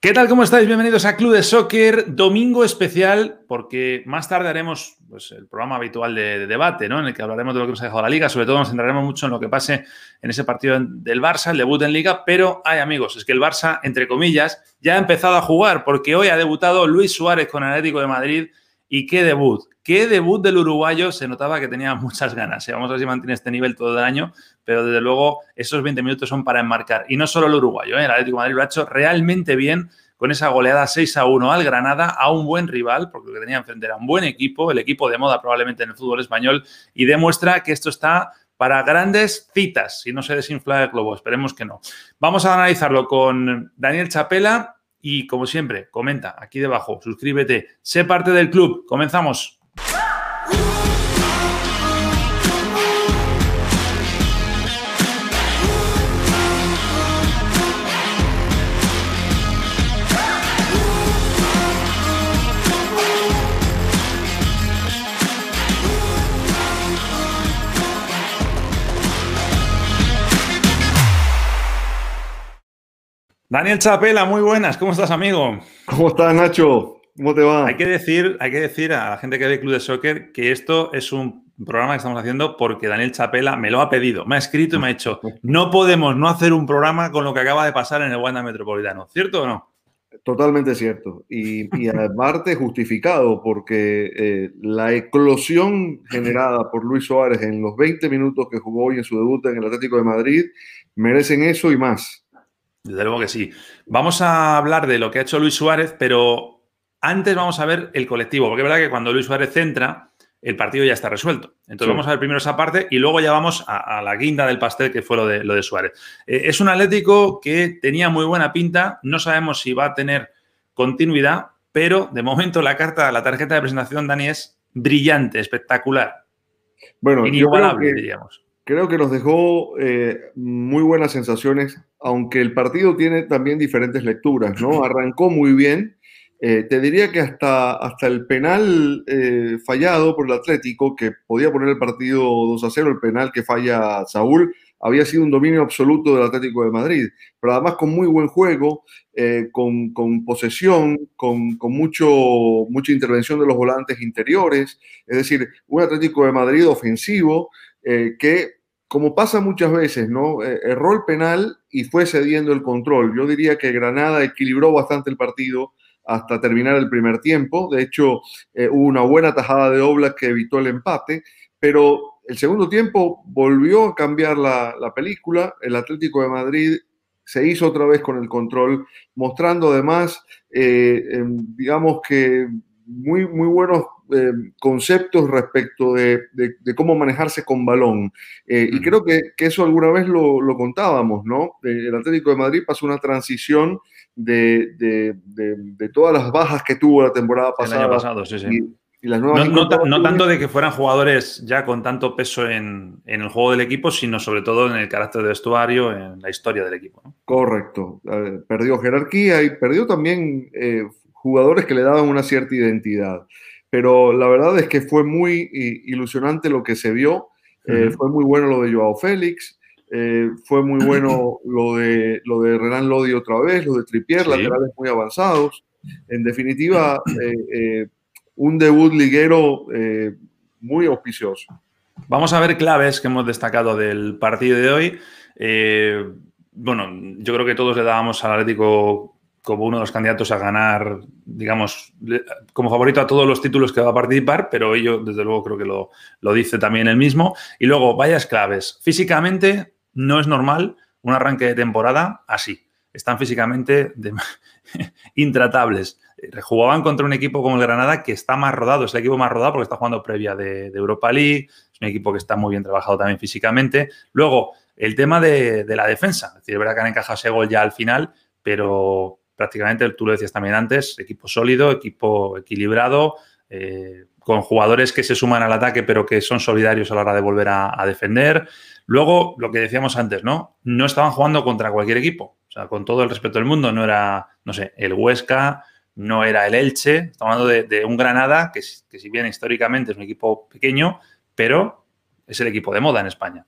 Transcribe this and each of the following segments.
¿Qué tal? ¿Cómo estáis? Bienvenidos a Club de Soccer, domingo especial, porque más tarde haremos pues, el programa habitual de, debate, ¿no? En el que hablaremos de lo que nos ha dejado la liga, sobre todo nos centraremos mucho en lo que pase en ese partido del Barça, el debut en liga, pero hay amigos, es que el Barça, entre comillas, ya ha empezado a jugar, porque hoy ha debutado Luis Suárez con el Atlético de Madrid, y qué debut, qué debut del uruguayo, se notaba que tenía muchas ganas, ¿eh? vamos a ver si mantiene este nivel todo el año, pero desde luego esos 20 minutos son para enmarcar. Y no solo el uruguayo, ¿eh? el Atlético Madrid lo ha hecho realmente bien con esa goleada 6 a 1 al Granada, a un buen rival, porque lo que tenía enfrente era un buen equipo, el equipo de moda probablemente en el fútbol español, y demuestra que esto está para grandes citas, si no se desinfla el globo, esperemos que no. Vamos a analizarlo con Daniel Chapela y, como siempre, comenta aquí debajo, suscríbete, sé parte del club, comenzamos. Daniel Chapela, muy buenas, ¿cómo estás, amigo? ¿Cómo estás, Nacho? ¿Cómo te va? Hay que decir, hay que decir a la gente que ve Club de Soccer que esto es un programa que estamos haciendo porque Daniel Chapela me lo ha pedido, me ha escrito y me ha dicho, no podemos no hacer un programa con lo que acaba de pasar en el Wanda Metropolitano, ¿cierto o no? Totalmente cierto. Y, y aparte justificado porque eh, la eclosión generada por Luis Suárez en los 20 minutos que jugó hoy en su debut en el Atlético de Madrid merecen eso y más. Desde luego que sí. Vamos a hablar de lo que ha hecho Luis Suárez, pero antes vamos a ver el colectivo, porque es verdad que cuando Luis Suárez entra, el partido ya está resuelto. Entonces vamos a ver primero esa parte y luego ya vamos a, la guinda del pastel que fue lo de, lo de Suárez. Eh, es un Atlético que tenía muy buena pinta, no sabemos si va a tener continuidad, pero de momento la carta, la tarjeta de presentación, Dani, es brillante, espectacular. Bueno, inigualable, diríamos creo que nos dejó eh, muy buenas sensaciones, aunque el partido tiene también diferentes lecturas, ¿no? Arrancó muy bien. Eh, te diría que hasta, hasta el penal eh, fallado por el Atlético, que podía poner el partido 2 a 0, el penal que falla Saúl, había sido un dominio absoluto del Atlético de Madrid, pero además con muy buen juego, con, con, posesión, con, con, mucho, mucha intervención de los volantes interiores, es decir, un Atlético de Madrid ofensivo que como pasa muchas veces, ¿no? Eh, erró el penal y fue cediendo el control. Yo diría que Granada equilibró bastante el partido hasta terminar el primer tiempo. De hecho, eh, hubo una buena tajada de Oblak que evitó el empate, pero el segundo tiempo volvió a cambiar la, película. El Atlético de Madrid se hizo otra vez con el control, mostrando además, eh, digamos que muy, muy buenos eh, conceptos respecto de, cómo manejarse con balón. Eh, y creo que, eso alguna vez lo, contábamos, ¿no? El Atlético de Madrid pasó una transición de, todas las bajas que tuvo la temporada pasada. El año pasado, sí, sí. no, tanto de que fueran jugadores ya con tanto peso en, el juego del equipo, sino sobre todo en el carácter de vestuario, en la historia del equipo. Correcto. perdió jerarquía y perdió también eh, jugadores que le daban una cierta identidad pero la verdad es que fue muy ilusionante lo que se vio. Eh, fue muy bueno lo de Joao Félix, eh, fue muy bueno lo de, lo de Renan Lodi otra vez, lo de Tripier, laterales muy avanzados. En definitiva, eh, un debut liguero muy auspicioso. Vamos a ver claves que hemos destacado del partido de hoy. bueno, yo creo que todos le dábamos al Atlético como uno de los candidatos a ganar, digamos, como favorito a todos los títulos que va a participar, pero ello, desde luego, creo que lo, dice también él mismo. Y luego, vayas claves. Físicamente, no es normal un arranque de temporada así. Están físicamente intratables. Jugaban contra un equipo como el Granada que está más rodado, es el equipo más rodado porque está jugando previa de, Europa League, es un equipo que está muy bien trabajado también físicamente. Luego, el tema de, la defensa, es decir, es verdad que han encajado ese gol ya al final, pero prácticamente, tú lo decías también antes, equipo sólido, equipo equilibrado, eh, con jugadores que se suman al ataque, pero que son solidarios a la hora de volver a, defender. Luego, lo que decíamos antes, ¿no? No estaban jugando contra cualquier equipo. O sea, con todo el respeto del mundo, no era, no sé, el Huesca, no era el Elche. Estamos hablando de, un Granada, que, que si bien históricamente es un equipo pequeño, pero es el equipo de moda en España.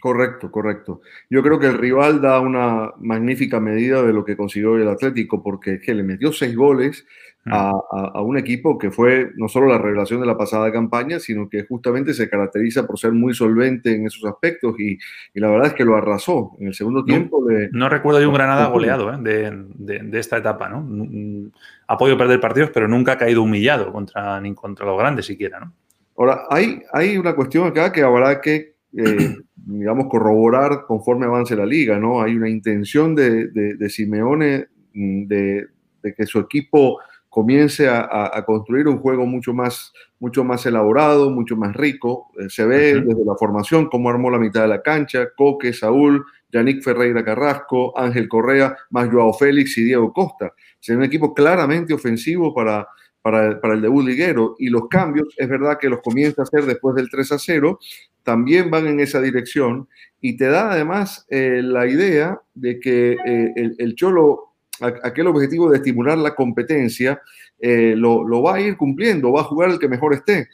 Correcto, correcto. Yo creo que el rival da una magnífica medida de lo que consiguió el Atlético, porque que le metió seis goles mm. a, un equipo que fue no solo la revelación de la pasada campaña, sino que justamente se caracteriza por ser muy solvente en esos aspectos y, la verdad es que lo arrasó en el segundo tiempo. no recuerdo de un Granada goleado ¿eh? de, esta etapa, ¿no? Ha podido perder partidos, pero nunca ha caído humillado contra, ni contra los grandes siquiera, ¿no? Ahora, hay, hay una cuestión acá que habrá que eh, digamos, corroborar conforme avance la liga, ¿no? Hay una intención de, de, Simeone mm, de, que su equipo comience a, construir un juego mucho más, mucho más elaborado, mucho más rico. Eh, se ve desde la formación cómo armó la mitad de la cancha, Coque, Saúl, Yannick Ferreira Carrasco, Ángel Correa, más Joao Félix y Diego Costa. Es un equipo claramente ofensivo para, para, para, el debut liguero y los cambios, es verdad que los comienza a hacer después del 3 a 0, también van en esa dirección y te da además eh, la idea de que eh, el, Cholo, aquel objetivo de estimular la competencia, eh, lo, va a ir cumpliendo, va a jugar el que mejor esté.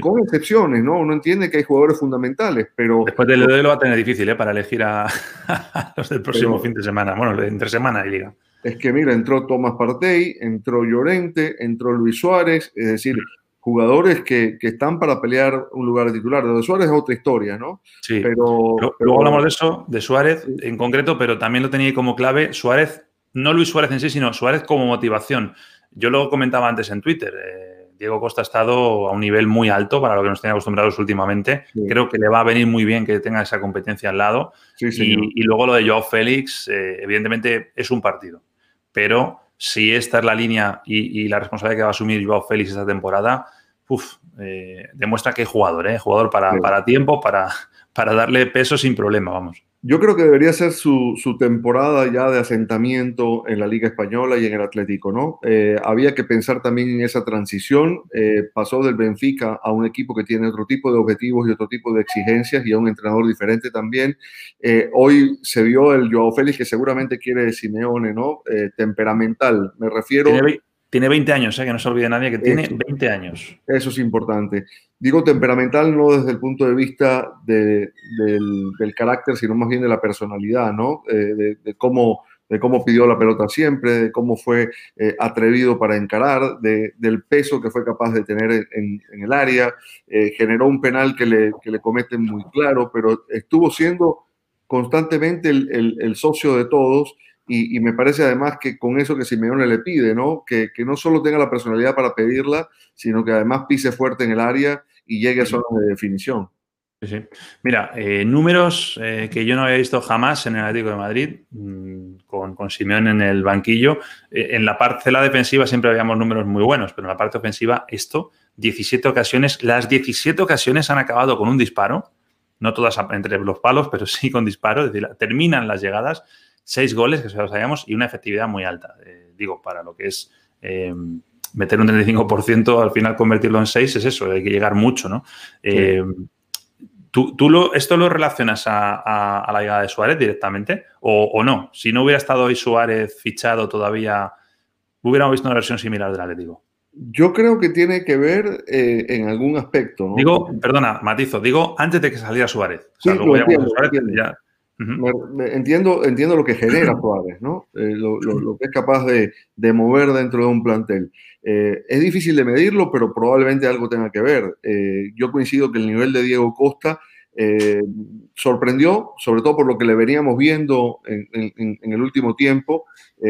Con excepciones, ¿no? Uno entiende que hay jugadores fundamentales, pero... Después del de lo va a tener difícil, ¿eh? Para elegir a, los del próximo fin de semana. Bueno, entre semana y liga. Es que, mira, entró Tomás Partey, entró Llorente, entró Luis Suárez, es decir, jugadores que, están para pelear un lugar de titular. Lo de Suárez es otra historia, ¿no? Sí. Pero, Luego hablamos de eso, de Suárez en concreto, pero también lo tenía como clave Suárez, no Luis Suárez en sí, sino Suárez como motivación. Yo lo comentaba antes en Twitter. Eh, Diego Costa ha estado a un nivel muy alto para lo que nos tiene acostumbrados últimamente. Creo que le va a venir muy bien que tenga esa competencia al lado. y, luego lo de Joao Félix, eh, evidentemente es un partido. Pero si esta es la línea y, y, la responsabilidad que va a asumir Joao Félix esta temporada, uf, eh, demuestra que hay jugador, ¿eh? Jugador para, para tiempo, para, para darle peso sin problema, vamos. Yo creo que debería ser su, su, temporada ya de asentamiento en la Liga Española y en el Atlético, ¿no? Eh, había que pensar también en esa transición. Eh, pasó del Benfica a un equipo que tiene otro tipo de objetivos y otro tipo de exigencias y a un entrenador diferente también. hoy se vio el Joao Félix que seguramente quiere Simeone, ¿no? temperamental, me refiero. Tiene 20 años, ¿eh? que no se olvide nadie que tiene 20 años. Eso es importante. Digo temperamental no desde el punto de vista del, carácter, sino más bien de la personalidad, ¿no? Eh, de, cómo, de cómo pidió la pelota siempre, de cómo fue eh, atrevido para encarar, del peso que fue capaz de tener en, el área. generó un penal que le, que le cometen muy claro, pero estuvo siendo constantemente el, el socio de todos y, me parece además que con eso que Simeone le pide, ¿no? Que, que, no solo tenga la personalidad para pedirla, sino que además pise fuerte en el área y llegue a zonas de definición. Sí, sí. Mira, eh, números eh, que yo no había visto jamás en el Atlético de Madrid, mm, con, con Simeone en el banquillo. Eh, en la parcela defensiva siempre habíamos números muy buenos, pero en la parte ofensiva, esto, 17 ocasiones, las 17 ocasiones han acabado con un disparo, no todas entre los palos, pero sí con disparo, es decir, terminan las llegadas seis goles, que se los sabíamos, y una efectividad muy alta. Eh, digo, para lo que es eh, meter un 35%, al final convertirlo en seis, es eso, hay que llegar mucho, ¿no? Eh, ¿Tú, lo, esto lo relacionas a, la llegada de Suárez directamente o, no? Si no hubiera estado hoy Suárez fichado todavía, hubiéramos visto una versión similar del Atlético. Yo creo que tiene que ver en algún aspecto. ¿no? Digo, perdona, matizo, digo antes de que saliera Suárez. O sea, sí, Suárez ya, entiendo, entiendo lo que genera Suárez, ¿no? Eh, lo, que es capaz de, mover dentro de un plantel. Eh, es difícil de medirlo, pero probablemente algo tenga que ver. Eh, yo coincido que el nivel de Diego Costa sorprendió, sobre todo por lo que le veníamos viendo en, el último tiempo.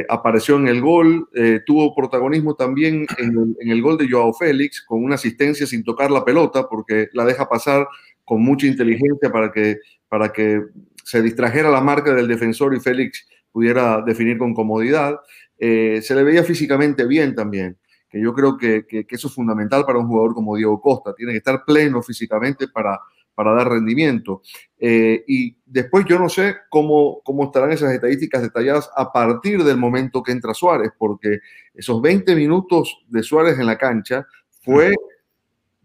apareció en el gol, tuvo protagonismo también en el, en el gol de Joao Félix, con una asistencia sin tocar la pelota, porque la deja pasar con mucha inteligencia para que, para que se distrajera la marca del defensor y Félix pudiera definir con comodidad. Eh, se le veía físicamente bien también, que yo creo que, eso es fundamental para un jugador como Diego Costa. Tiene que estar pleno físicamente para, para dar rendimiento. Eh, y después yo no sé cómo, cómo estarán esas estadísticas detalladas a partir del momento que entra Suárez, porque esos 20 minutos de Suárez en la cancha fue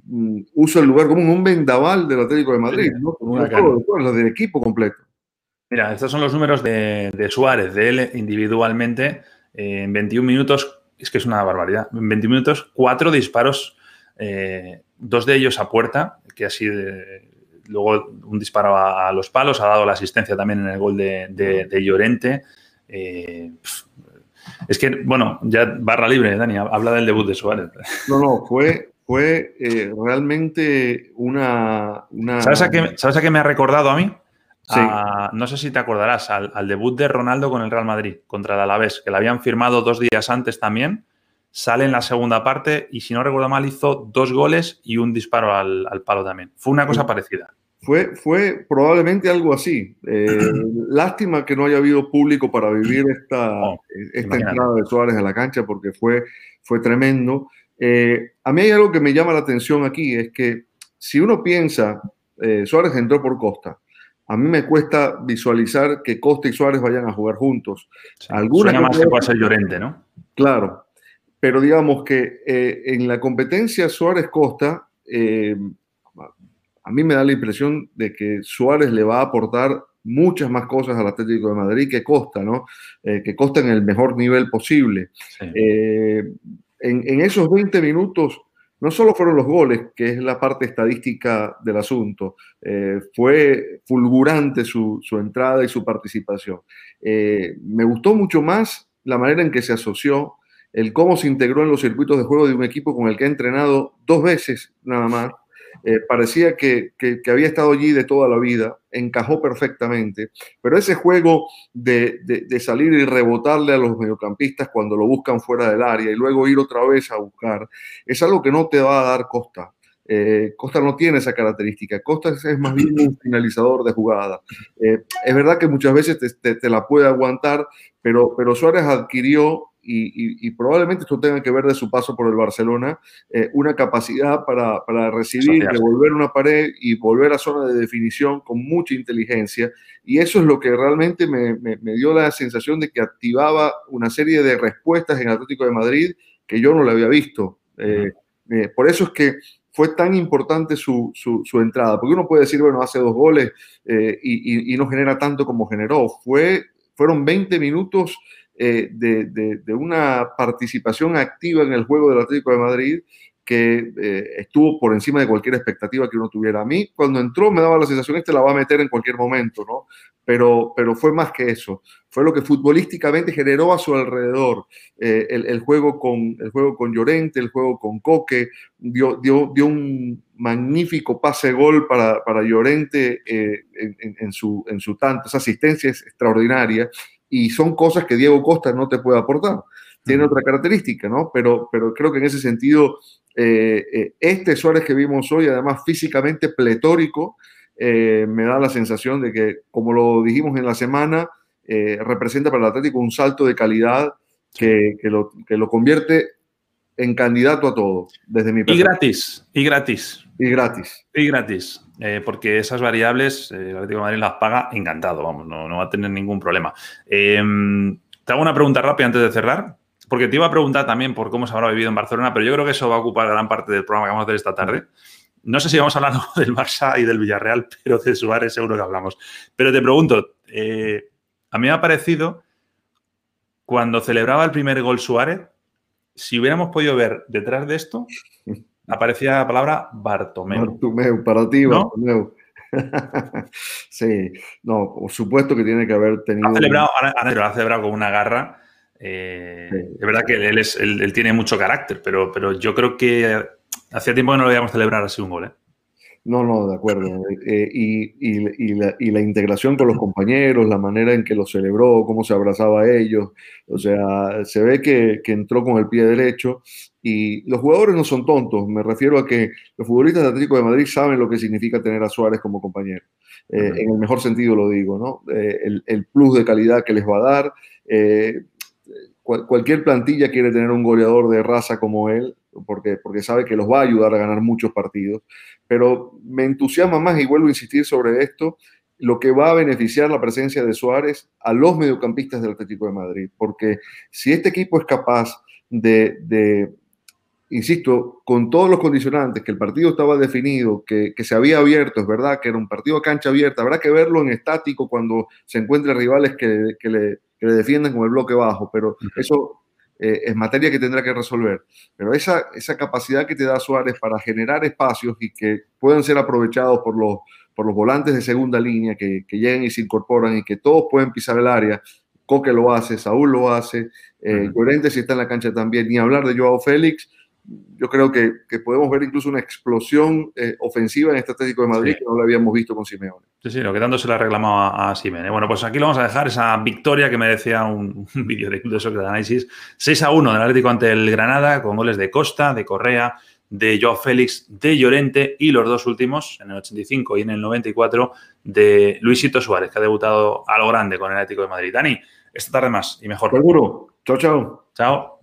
mm, usa el lugar como un vendaval del Atlético de Madrid, ¿no? Los del equipo completo. Mira, estos son los números de, Suárez, de él individualmente. en 21 minutos, es que es una barbaridad. En 21 minutos, cuatro disparos, eh, dos de ellos a puerta, que así de, luego un disparo a, los palos, ha dado la asistencia también en el gol de, Llorente. Eh, es que, bueno, ya barra libre, Dani, habla del debut de Suárez. No, no, fue, fue eh, realmente una... ¿Sabes, a qué, ¿Sabes, a qué, me ha recordado a mí? No sé si te acordarás, al, debut de Ronaldo con el Real Madrid contra el Alavés, que lo habían firmado dos días antes también. Sale en la segunda parte y, si no recuerdo mal, hizo dos goles y un disparo al, palo también. Fue una cosa parecida. Fue, fue probablemente algo así. Eh, lástima que no haya habido público para vivir esta, oh, esta entrada de Suárez a la cancha porque fue, fue tremendo. Eh, a mí hay algo que me llama la atención aquí, es que si uno piensa, eh, Suárez entró por Costa, a mí me cuesta visualizar que Costa y Suárez vayan a jugar juntos. Alguna más que puede ser Llorente, ¿no? Claro, pero digamos que eh, en la competencia Suárez-Costa, eh, a mí me da la impresión de que Suárez le va a aportar muchas más cosas al Atlético de Madrid que Costa, ¿no? Eh, que Costa en el mejor nivel posible. en, en, esos 20 minutos no solo fueron los goles, que es la parte estadística del asunto, eh, fue fulgurante su, entrada y su participación. Eh, me gustó mucho más la manera en que se asoció, el cómo se integró en los circuitos de juego de un equipo con el que ha entrenado dos veces nada más, eh, parecía que, había estado allí de toda la vida, encajó perfectamente, pero ese juego de, salir y rebotarle a los mediocampistas cuando lo buscan fuera del área y luego ir otra vez a buscar, es algo que no te va a dar Costa. Eh, Costa no tiene esa característica. Costa es más bien un finalizador de jugada. Eh, es verdad que muchas veces te, la puede aguantar, pero, pero Suárez adquirió y, probablemente esto tenga que ver de su paso por el Barcelona, eh, una capacidad para, para recibir, devolver una pared y volver a zona de definición con mucha inteligencia. Y eso es lo que realmente me, me, dio la sensación de que activaba una serie de respuestas en Atlético de Madrid que yo no le había visto. Eh, eh, por eso es que fue tan importante su, su, su, entrada, porque uno puede decir, bueno, hace dos goles y, y, no genera tanto como generó. Fue, fueron 20 minutos eh, de, una participación activa en el juego del Atlético de Madrid que eh, estuvo por encima de cualquier expectativa que uno tuviera. A mí, cuando entró, me daba la sensación, este la va a meter en cualquier momento, ¿no? Pero, pero fue más que eso. Fue lo que futbolísticamente generó a su alrededor eh, el, juego con, el juego con Llorente, el juego con Coque, dio, dio, dio un magnífico pase-gol para, para Llorente en, su, en su tanto. Esa asistencia es extraordinaria y son cosas que Diego Costa no te puede aportar. Tiene otra característica, ¿no? Pero, pero creo que en ese sentido, eh, eh, este Suárez que vimos hoy, además físicamente pletórico, eh, me da la sensación de que, como lo dijimos en la semana, representa para el Atlético un salto de calidad que, que, lo, que lo convierte en candidato a todo, desde mi perspectiva. Y gratis, y gratis. Y gratis. Y gratis. Eh, porque esas variables eh, el Atlético de Madrid las paga encantado, vamos, no, va a tener ningún problema. Em, te hago una pregunta rápida antes de cerrar, porque te iba a preguntar también por cómo se habrá vivido en Barcelona, pero yo creo que eso va a ocupar gran parte del programa que vamos a hacer esta tarde. No sé si vamos a hablar del Barça y del Villarreal, pero de Suárez seguro que hablamos. Pero te pregunto, eh, a mí me ha parecido, cuando celebraba el primer gol Suárez, si hubiéramos podido ver detrás de esto, aparecía la palabra Bartomeu. Bartomeu, para ti, Bartomeu. sí, no, por supuesto que tiene que haber tenido. Ha celebrado, ha celebrado con una garra. Eh, Es verdad que él, es, él, tiene mucho carácter, pero, pero yo creo que hacía tiempo que no lo veíamos celebrar así un gol. ¿eh? No, no, de acuerdo. Eh, y, la, integración con los compañeros, la manera en que lo celebró, cómo se abrazaba a ellos. O sea, se ve que, entró con el pie derecho. Y los jugadores no son tontos. Me refiero a que los futbolistas de Atlético de Madrid saben lo que significa tener a Suárez como compañero. Eh, en el mejor sentido lo digo, ¿no? Eh, el, plus de calidad que les va a dar. cualquier plantilla quiere tener un goleador de raza como él, porque, porque sabe que los va a ayudar a ganar muchos partidos pero me entusiasma más, y vuelvo a insistir sobre esto, lo que va a beneficiar la presencia de Suárez a los mediocampistas del Atlético de Madrid, porque si este equipo es capaz de, insisto, con todos los condicionantes, que el partido estaba definido, que, se había abierto, es verdad, que era un partido a cancha abierta, habrá que verlo en estático cuando se encuentren rivales que, le, que le, defiendan con el bloque bajo, pero eso eh, es materia que tendrá que resolver. Pero esa, esa capacidad que te da Suárez para generar espacios y que puedan ser aprovechados por los, por los volantes de segunda línea, que, que lleguen y se incorporan y que todos pueden pisar el área, Coque lo hace, Saúl lo hace, eh, Llorente si está en la cancha también, ni hablar de Joao Félix, yo creo que, podemos ver incluso una explosión eh, ofensiva en este Atlético de Madrid que no lo habíamos visto con Simeone. Sí, sí, lo que tanto se le ha reclamado a, Simeone. Bueno, pues aquí lo vamos a dejar, esa victoria que me decía un, vídeo de Club de Soccer de Análisis, 6 a 1 del Atlético ante el Granada, con goles de Costa, de Correa, de Joao Félix, de Llorente y los dos últimos, en el 85 y en el 94, de Luisito Suárez, que ha debutado a lo grande con el Atlético de Madrid. Dani, esta tarde más y mejor. Seguro. Chao, chao. Chao.